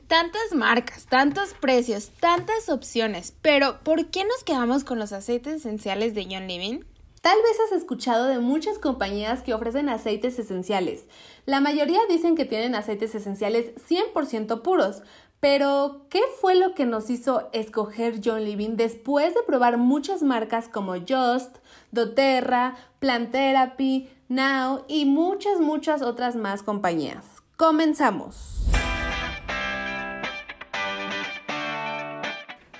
Tantas marcas, tantos precios, tantas opciones, pero ¿por qué nos quedamos con los aceites esenciales de John Living? Tal vez has escuchado de muchas compañías que ofrecen aceites esenciales. La mayoría dicen que tienen aceites esenciales 100% puros, pero ¿qué fue lo que nos hizo escoger John Living después de probar muchas marcas como Just, doTERRA, Plant Therapy, Now y muchas, muchas otras más compañías? Comenzamos.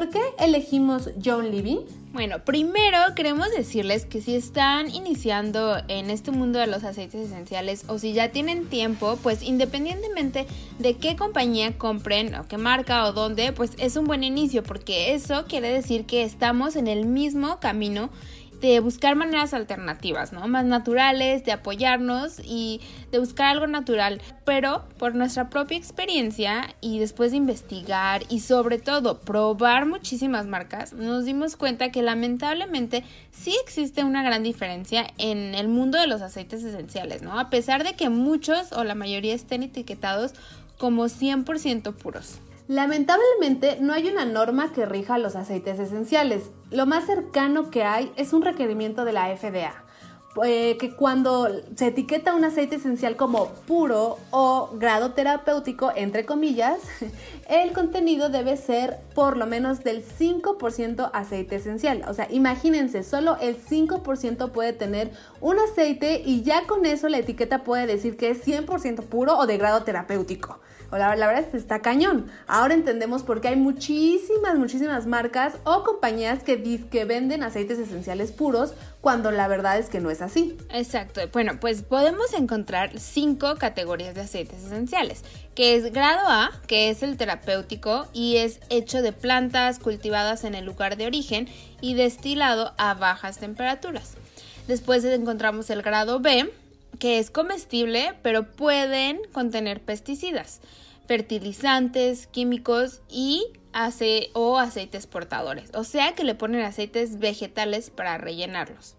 ¿Por qué elegimos John Living? Bueno, primero queremos decirles que si están iniciando en este mundo de los aceites esenciales o si ya tienen tiempo, pues independientemente de qué compañía compren o qué marca o dónde, pues es un buen inicio porque eso quiere decir que estamos en el mismo camino de buscar maneras alternativas, ¿no? Más naturales, de apoyarnos y de buscar algo natural, pero por nuestra propia experiencia y después de investigar y sobre todo probar muchísimas marcas, nos dimos cuenta que lamentablemente sí existe una gran diferencia en el mundo de los aceites esenciales, ¿no? A pesar de que muchos o la mayoría estén etiquetados como 100% puros. Lamentablemente no hay una norma que rija los aceites esenciales. Lo más cercano que hay es un requerimiento de la FDA, eh, que cuando se etiqueta un aceite esencial como puro o grado terapéutico, entre comillas, el contenido debe ser por lo menos del 5% aceite esencial. O sea, imagínense, solo el 5% puede tener un aceite y ya con eso la etiqueta puede decir que es 100% puro o de grado terapéutico. La, la, verdad es que está cañón. Ahora entendemos por qué hay muchísimas, muchísimas marcas o compañías que, que venden aceites esenciales puros cuando la verdad es que no es así. Exacto. Bueno, pues podemos encontrar cinco categorías de aceites esenciales, que es grado A, que es el terapéutico y es hecho de plantas cultivadas en el lugar de origen y destilado a bajas temperaturas. Después encontramos el grado B, que es comestible, pero pueden contener pesticidas, fertilizantes, químicos y o aceites portadores, o sea que le ponen aceites vegetales para rellenarlos.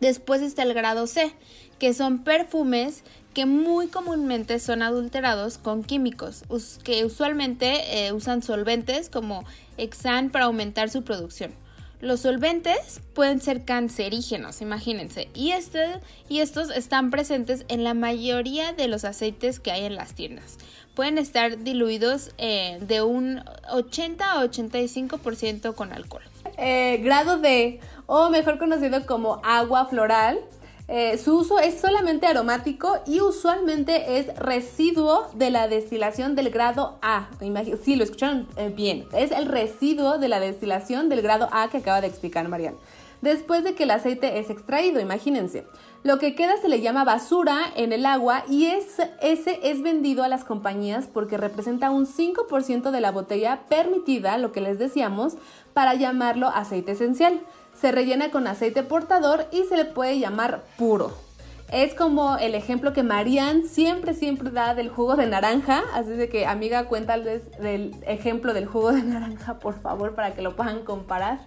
Después está el grado C, que son perfumes que muy comúnmente son adulterados con químicos, que usualmente eh, usan solventes como Exan para aumentar su producción. Los solventes pueden ser cancerígenos, imagínense, y, este, y estos están presentes en la mayoría de los aceites que hay en las tiendas. Pueden estar diluidos eh, de un 80 a 85% con alcohol. Eh, grado D, o mejor conocido como agua floral, eh, su uso es solamente aromático y usualmente es residuo de la destilación del grado A. Sí, lo escucharon bien. Es el residuo de la destilación del grado A que acaba de explicar Marian. Después de que el aceite es extraído, imagínense. Lo que queda se le llama basura en el agua y ese es vendido a las compañías porque representa un 5% de la botella permitida, lo que les decíamos, para llamarlo aceite esencial se rellena con aceite portador y se le puede llamar puro. Es como el ejemplo que Marianne siempre, siempre da del jugo de naranja. Así de que, amiga, cuéntales del ejemplo del jugo de naranja, por favor, para que lo puedan comparar.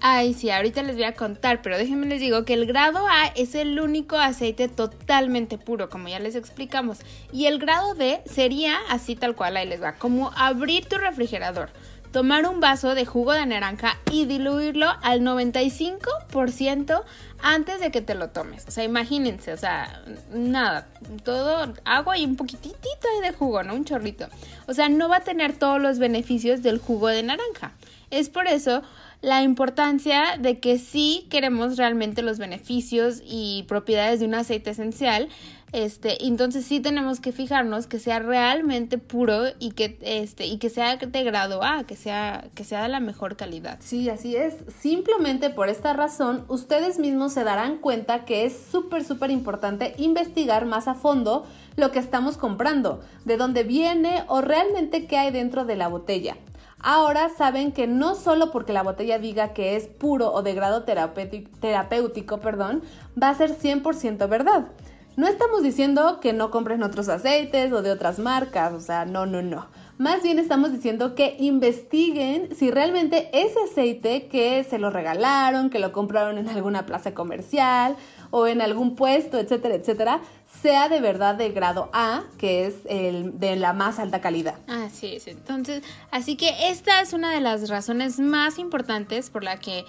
Ay, sí, ahorita les voy a contar, pero déjenme les digo que el grado A es el único aceite totalmente puro, como ya les explicamos. Y el grado B sería así tal cual, ahí les va, como abrir tu refrigerador tomar un vaso de jugo de naranja y diluirlo al 95% antes de que te lo tomes. O sea, imagínense, o sea, nada, todo agua y un poquitito de jugo, ¿no? Un chorrito. O sea, no va a tener todos los beneficios del jugo de naranja. Es por eso la importancia de que sí queremos realmente los beneficios y propiedades de un aceite esencial, este, entonces sí tenemos que fijarnos que sea realmente puro y que este y que sea de grado A, que sea que sea de la mejor calidad. Sí, así es. Simplemente por esta razón, ustedes mismos se darán cuenta que es súper súper importante investigar más a fondo lo que estamos comprando, de dónde viene o realmente qué hay dentro de la botella. Ahora saben que no solo porque la botella diga que es puro o de grado terapéutico, perdón, va a ser 100% verdad. No estamos diciendo que no compren otros aceites o de otras marcas, o sea, no, no, no. Más bien estamos diciendo que investiguen si realmente ese aceite que se lo regalaron, que lo compraron en alguna plaza comercial o en algún puesto, etcétera, etcétera, sea de verdad de grado A, que es el de la más alta calidad. Así es, entonces, así que esta es una de las razones más importantes por la que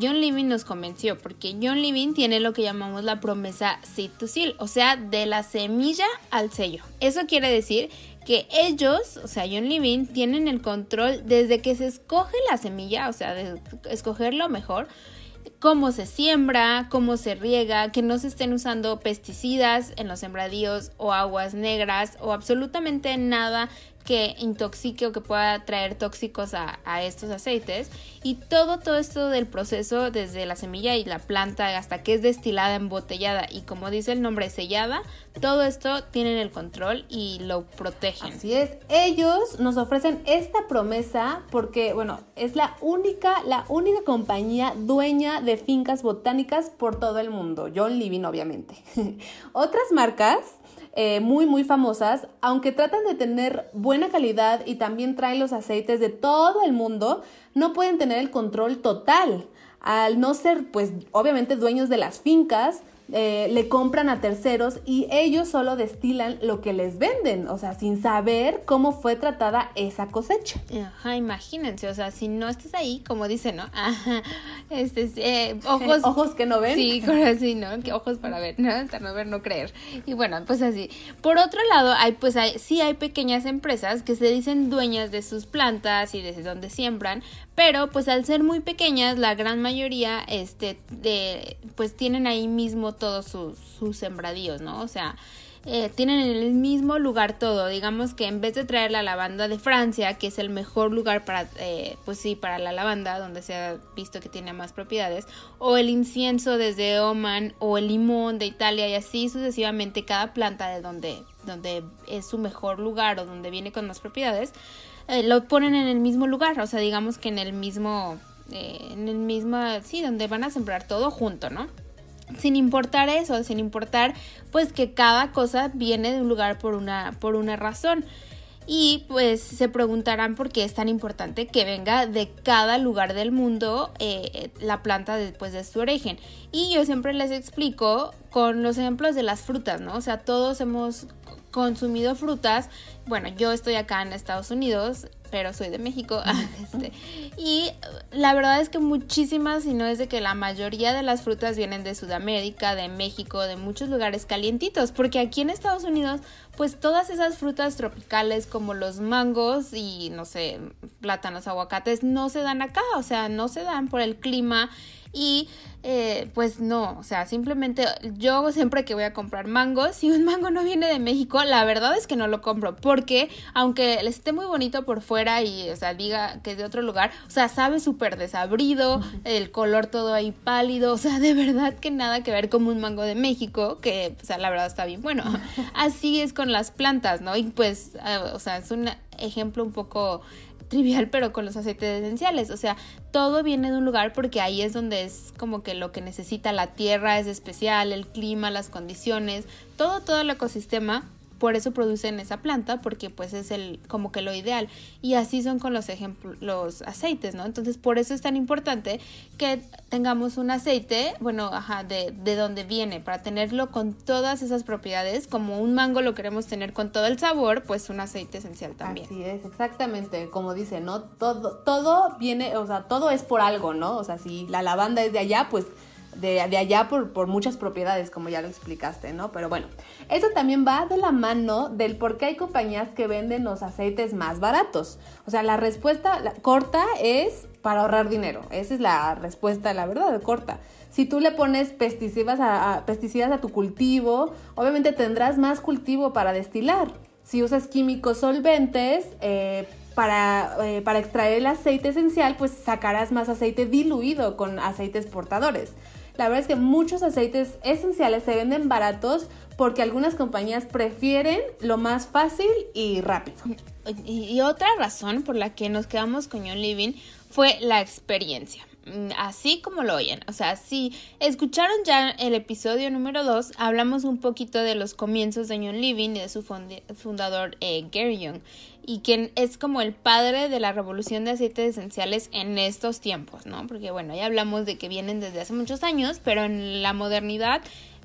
John Living nos convenció, porque John Living tiene lo que llamamos la promesa seed to seal, o sea, de la semilla al sello. Eso quiere decir que ellos, o sea, John Living, tienen el control desde que se escoge la semilla, o sea, de escoger lo mejor, cómo se siembra, cómo se riega, que no se estén usando pesticidas en los sembradíos o aguas negras o absolutamente nada que intoxique o que pueda traer tóxicos a, estos aceites. Y todo todo esto del proceso desde la semilla y la planta hasta que es destilada embotellada y como dice el nombre sellada todo esto tienen el control y lo protegen. Así es. Ellos nos ofrecen esta promesa porque bueno es la única la única compañía dueña de fincas botánicas por todo el mundo. John Living obviamente. Otras marcas eh, muy muy famosas, aunque tratan de tener buena calidad y también traen los aceites de todo el mundo, no pueden tener el control total. Al no ser, pues, obviamente dueños de las fincas, eh, le compran a terceros y ellos solo destilan lo que les venden, o sea, sin saber cómo fue tratada esa cosecha. Ajá, imagínense, o sea, si no estás ahí, como dice, ¿no? Ajá, este, eh, ojos. ojos que no ven. Sí, así, ¿no? Que ojos para ver, ¿no? Para no ver, no creer. Y bueno, pues así. Por otro lado, hay, pues hay, sí hay pequeñas empresas que se dicen dueñas de sus plantas y desde donde siembran, pero pues al ser muy pequeñas, la gran mayoría, este, de, pues tienen ahí mismo todos sus, sus sembradíos, ¿no? O sea, eh, tienen en el mismo lugar todo. Digamos que en vez de traer la lavanda de Francia, que es el mejor lugar para, eh, pues sí, para la lavanda, donde se ha visto que tiene más propiedades, o el incienso desde Oman, o el limón de Italia, y así sucesivamente cada planta de donde, donde es su mejor lugar o donde viene con más propiedades, eh, lo ponen en el mismo lugar, o sea, digamos que en el mismo, eh, en el mismo, sí, donde van a sembrar todo junto, ¿no? Sin importar eso, sin importar pues que cada cosa viene de un lugar por una, por una razón. Y pues se preguntarán por qué es tan importante que venga de cada lugar del mundo eh, la planta después de su origen. Y yo siempre les explico con los ejemplos de las frutas, ¿no? O sea, todos hemos consumido frutas. Bueno, yo estoy acá en Estados Unidos, pero soy de México. Este, y la verdad es que muchísimas, si no es de que la mayoría de las frutas vienen de Sudamérica, de México, de muchos lugares calientitos, porque aquí en Estados Unidos, pues todas esas frutas tropicales como los mangos y no sé, plátanos, aguacates, no se dan acá, o sea, no se dan por el clima y eh, pues no, o sea, simplemente yo siempre que voy a comprar mangos, si un mango no viene de México, la verdad es que no lo compro, porque aunque le esté muy bonito por fuera y, o sea, diga que es de otro lugar, o sea, sabe súper desabrido, el color todo ahí pálido, o sea, de verdad que nada que ver con un mango de México, que, o sea, la verdad está bien bueno. Así es con las plantas, ¿no? Y pues, eh, o sea, es un ejemplo un poco trivial, pero con los aceites esenciales. O sea, todo viene de un lugar porque ahí es donde es como que lo que necesita la tierra es especial, el clima, las condiciones, todo, todo el ecosistema por eso producen esa planta porque pues es el como que lo ideal. Y así son con los ejemplos los aceites no entonces por eso es tan importante que tengamos un aceite bueno ajá de, de donde viene para tenerlo con todas esas propiedades. Como un mango lo queremos tener con todo el sabor pues un aceite esencial también. Así es exactamente. Como dice no todo todo viene o sea todo es por algo no o sea si la lavanda es de allá pues de, allá por, por, muchas propiedades, como ya lo explicaste, ¿no? Pero bueno, eso también va de la mano del por qué hay compañías que venden los aceites más baratos. O sea, la respuesta corta es para ahorrar dinero. Esa es la respuesta, la verdad, corta. Si tú le pones pesticidas a, pesticidas a tu cultivo, obviamente tendrás más cultivo para destilar. Si usas químicos solventes eh, para, eh, para extraer el aceite esencial, pues sacarás más aceite diluido con aceites portadores. La verdad es que muchos aceites esenciales se venden baratos porque algunas compañías prefieren lo más fácil y rápido. Y, otra razón por la que nos quedamos con John Living fue la experiencia. Mm, así como lo oyen. O sea, si escucharon ya el episodio número 2, hablamos un poquito de los comienzos de John Living y de su fundador eh, Gary Young, y quien es como el padre de la revolución de aceites esenciales en estos tiempos, ¿no? Porque bueno, ya hablamos de que vienen desde hace muchos años, pero en la modernidad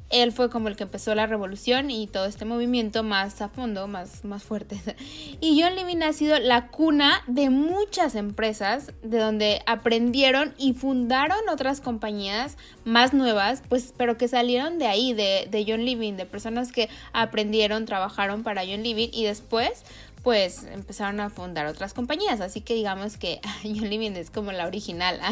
él fue como el que empezó la revolución y todo este movimiento más a fondo, más, más fuerte. Y John Levin ha sido la cuna de muchas empresas de donde aprendieron y fundaron otras compañías más nuevas, pues, pero que salieron de ahí, de, John Levin, de personas que aprendieron, trabajaron para John Levin y después pues empezaron a fundar otras compañías. Así que digamos que John Living es como la original.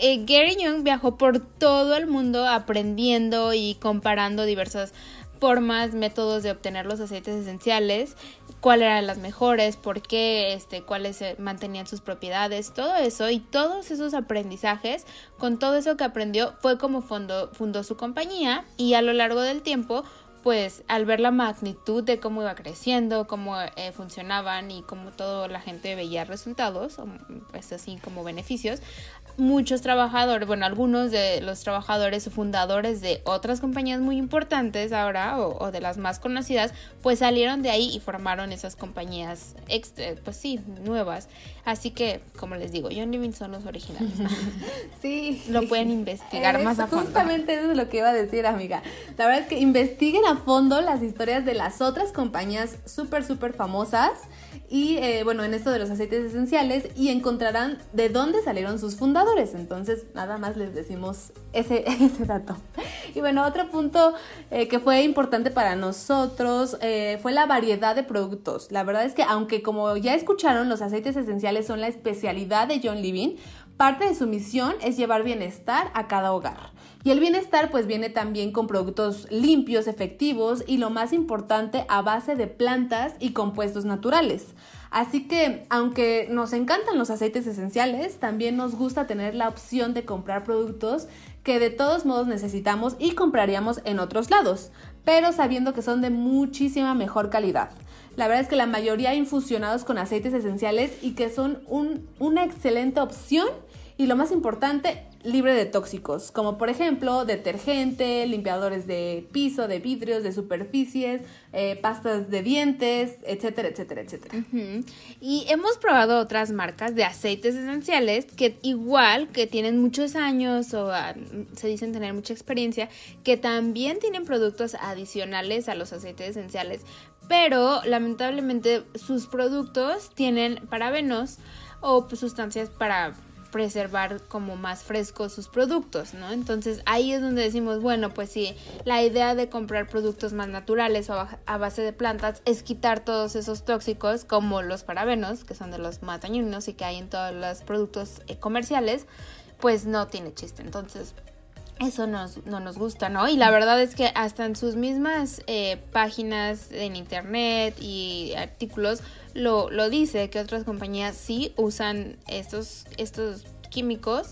Eh, Gary Young viajó por todo el mundo aprendiendo y comparando diversas formas, métodos de obtener los aceites esenciales, cuáles eran las mejores, por qué, este, cuáles mantenían sus propiedades, todo eso y todos esos aprendizajes, con todo eso que aprendió, fue como fundó, fundó su compañía y a lo largo del tiempo pues al ver la magnitud de cómo iba creciendo, cómo eh, funcionaban y cómo toda la gente veía resultados, pues así como beneficios, muchos trabajadores, bueno, algunos de los trabajadores o fundadores de otras compañías muy importantes ahora o, de las más conocidas, pues salieron de ahí y formaron esas compañías, pues sí, nuevas. Así que, como les digo, John Living son los originales. sí. Lo pueden investigar más a fondo. Justamente eso es lo que iba a decir, amiga. La verdad es que investiguen a fondo las historias de las otras compañías súper, súper famosas y eh, bueno, en esto de los aceites esenciales y encontrarán de dónde salieron sus fundadores. Entonces, nada más les decimos ese, ese dato. Y bueno, otro punto eh, que fue importante para nosotros eh, fue la variedad de productos. La verdad es que aunque como ya escucharon, los aceites esenciales son la especialidad de John Living, parte de su misión es llevar bienestar a cada hogar. Y el bienestar pues viene también con productos limpios, efectivos y lo más importante a base de plantas y compuestos naturales. Así que aunque nos encantan los aceites esenciales, también nos gusta tener la opción de comprar productos que de todos modos necesitamos y compraríamos en otros lados, pero sabiendo que son de muchísima mejor calidad. La verdad es que la mayoría infusionados con aceites esenciales y que son una excelente opción y lo más importante, libre de tóxicos, como por ejemplo detergente, limpiadores de piso, de vidrios, de superficies, eh, pastas de dientes, etcétera, etcétera, etcétera. Y hemos probado otras marcas de aceites esenciales que igual que tienen muchos años o ah, se dicen tener mucha experiencia, que también tienen productos adicionales a los aceites esenciales, pero lamentablemente sus productos tienen parabenos o sustancias para preservar como más frescos sus productos, ¿no? Entonces ahí es donde decimos, bueno, pues sí, la idea de comprar productos más naturales o a base de plantas es quitar todos esos tóxicos como los parabenos, que son de los más dañinos y que hay en todos los productos eh, comerciales, pues no tiene chiste. Entonces eso nos, no nos gusta, ¿no? Y la verdad es que hasta en sus mismas eh, páginas en internet y artículos lo, lo dice, que otras compañías sí usan estos, estos químicos,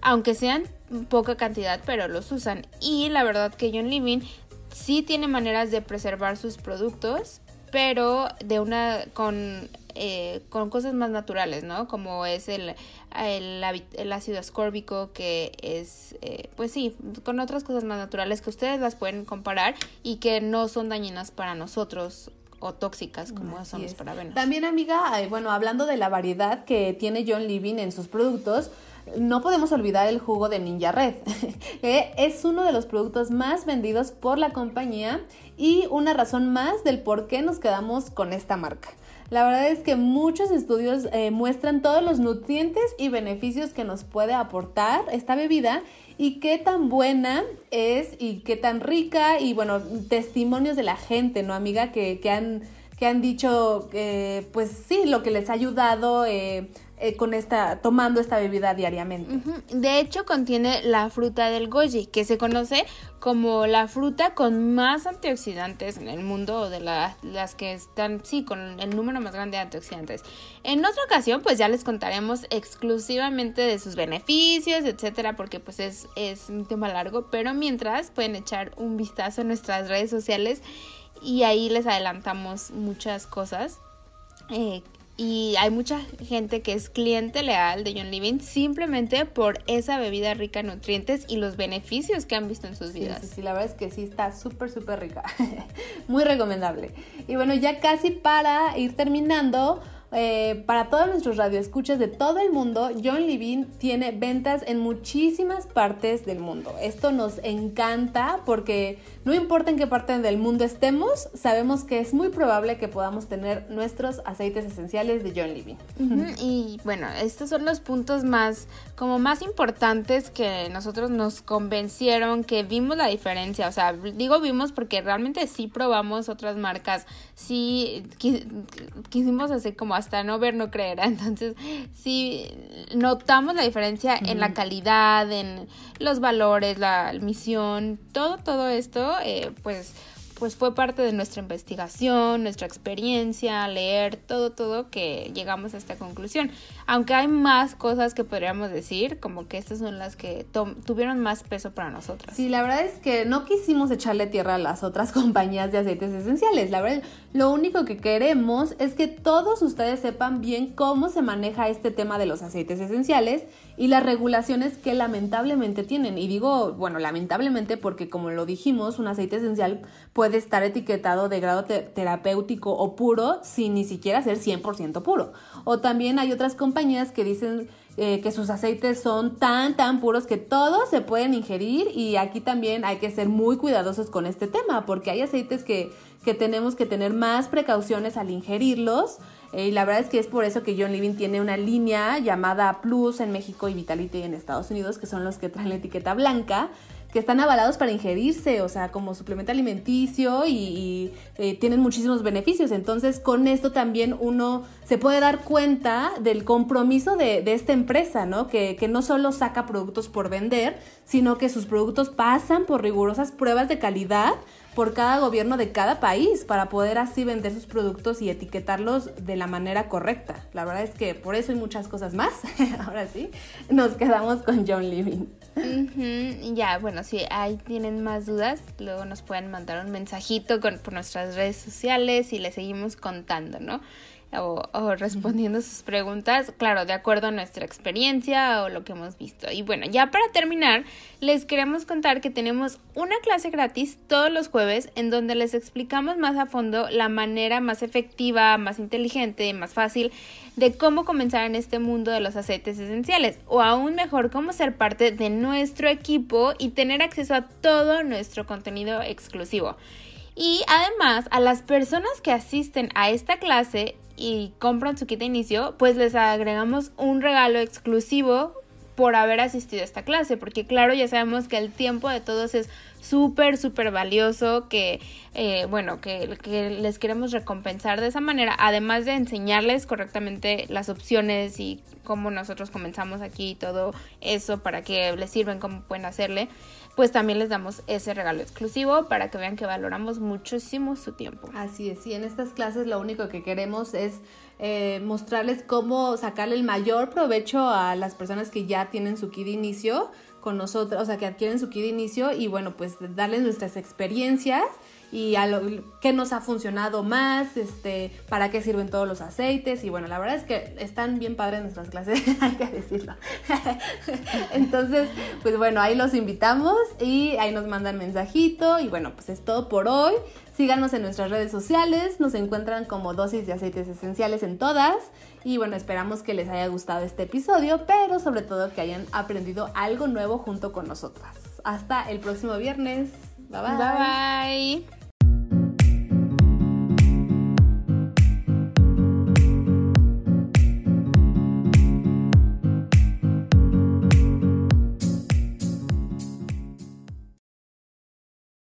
aunque sean poca cantidad, pero los usan. Y la verdad que John Living sí tiene maneras de preservar sus productos, pero de una con eh, con cosas más naturales, ¿no? Como es el, el, ácido ascórbico, que es, eh, pues sí, con otras cosas más naturales que ustedes las pueden comparar y que no son dañinas para nosotros o tóxicas como son los parabenos. También, amiga, bueno, hablando de la variedad que tiene John Living en sus productos, no podemos olvidar el jugo de Ninja Red, que es uno de los productos más vendidos por la compañía y una razón más del por qué nos quedamos con esta marca. La verdad es que muchos estudios eh, muestran todos los nutrientes y beneficios que nos puede aportar esta bebida y qué tan buena es y qué tan rica y bueno, testimonios de la gente, ¿no, amiga? Que, que han que han dicho, pues sí, lo que les ha ayudado eh, eh, con esta, tomando esta bebida diariamente. De hecho, contiene la fruta del goji, que se conoce como la fruta con más antioxidantes en el mundo, o de las que están, sí, con el número más grande de antioxidantes. En otra ocasión, pues ya les contaremos exclusivamente de sus beneficios, etcétera, porque pues es, es un tema largo, pero mientras pueden echar un vistazo en nuestras redes sociales y ahí les adelantamos muchas cosas eh, y hay mucha gente que es cliente leal de John Living simplemente por esa bebida rica en nutrientes y los beneficios que han visto en sus vidas. Sí, sí, la verdad es que sí está súper, súper rica. Muy recomendable. Y bueno, ya casi para ir terminando, eh, para todos nuestros radioescuchas de todo el mundo, John Levine tiene ventas en muchísimas partes del mundo. Esto nos encanta porque no importa en qué parte del mundo estemos, sabemos que es muy probable que podamos tener nuestros aceites esenciales de John Levine. Y bueno, estos son los puntos más, como más importantes que nosotros nos convencieron, que vimos la diferencia. O sea, digo vimos porque realmente sí probamos otras marcas, sí quisimos hacer como hasta no ver, no creer. Entonces, sí, notamos la diferencia en la calidad, en los valores, la misión, todo, todo esto, eh, pues pues fue parte de nuestra investigación, nuestra experiencia, leer, todo, todo que llegamos a esta conclusión. Aunque hay más cosas que podríamos decir, como que estas son las que tuvieron más peso para nosotras. Sí, la verdad es que no quisimos echarle tierra a las otras compañías de aceites esenciales. La verdad, lo único que queremos es que todos ustedes sepan bien cómo se maneja este tema de los aceites esenciales y las regulaciones que lamentablemente tienen. Y digo, bueno, lamentablemente porque como lo dijimos, un aceite esencial puede estar etiquetado de grado terapéutico o puro sin ni siquiera ser 100% puro. O también hay otras compañías que dicen eh, que sus aceites son tan, tan puros que todos se pueden ingerir y aquí también hay que ser muy cuidadosos con este tema porque hay aceites que, que tenemos que tener más precauciones al ingerirlos eh, y la verdad es que es por eso que John Living tiene una línea llamada Plus en México y Vitality en Estados Unidos, que son los que traen la etiqueta blanca, que están avalados para ingerirse, o sea, como suplemento alimenticio y, eh, tienen muchísimos beneficios. Entonces, con esto también uno se puede dar cuenta del compromiso de, esta empresa, ¿no? Que, que no solo saca productos por vender, sino que sus productos pasan por rigurosas pruebas de calidad por cada gobierno de cada país para poder así vender sus productos y etiquetarlos de la manera correcta. La verdad es que por eso hay muchas cosas más. Ahora sí, nos quedamos con John Living. Ya, bueno, si ahí tienen más dudas, luego nos pueden mandar un mensajito con, por nuestras redes sociales y les seguimos contando, ¿no? O, respondiendo sus preguntas, claro, de acuerdo a nuestra experiencia o lo que hemos visto. Y bueno, ya para terminar, les queremos contar que tenemos una clase gratis todos los jueves en donde les explicamos más a fondo la manera más efectiva, más inteligente, más fácil de cómo comenzar en este mundo de los aceites esenciales o aún mejor cómo ser parte de nuestro equipo y tener acceso a todo nuestro contenido exclusivo. Y además, a las personas que asisten a esta clase y compran su kit de inicio, pues les agregamos un regalo exclusivo por haber asistido a esta clase, porque claro, ya sabemos que el tiempo de todos es súper, súper valioso, que, eh, bueno, que, que, les queremos recompensar de esa manera, además de enseñarles correctamente las opciones y cómo nosotros comenzamos aquí y todo eso para que les sirven, cómo pueden hacerle pues también les damos ese regalo exclusivo para que vean que valoramos muchísimo su tiempo. Así es, y en estas clases lo único que queremos es eh, mostrarles cómo sacarle el mayor provecho a las personas que ya tienen su kit de inicio con nosotros, o sea, que adquieren su kit de inicio y bueno, pues darles nuestras experiencias y a lo que nos ha funcionado más, este, para qué sirven todos los aceites y bueno, la verdad es que están bien padres nuestras clases, hay que decirlo. Entonces, pues bueno, ahí los invitamos y ahí nos mandan mensajito y bueno, pues es todo por hoy. Síganos en nuestras redes sociales, nos encuentran como dosis de aceites esenciales en todas y bueno, esperamos que les haya gustado este episodio, pero sobre todo que hayan aprendido algo nuevo junto con nosotras. Hasta el próximo viernes. Bye bye. Bye bye.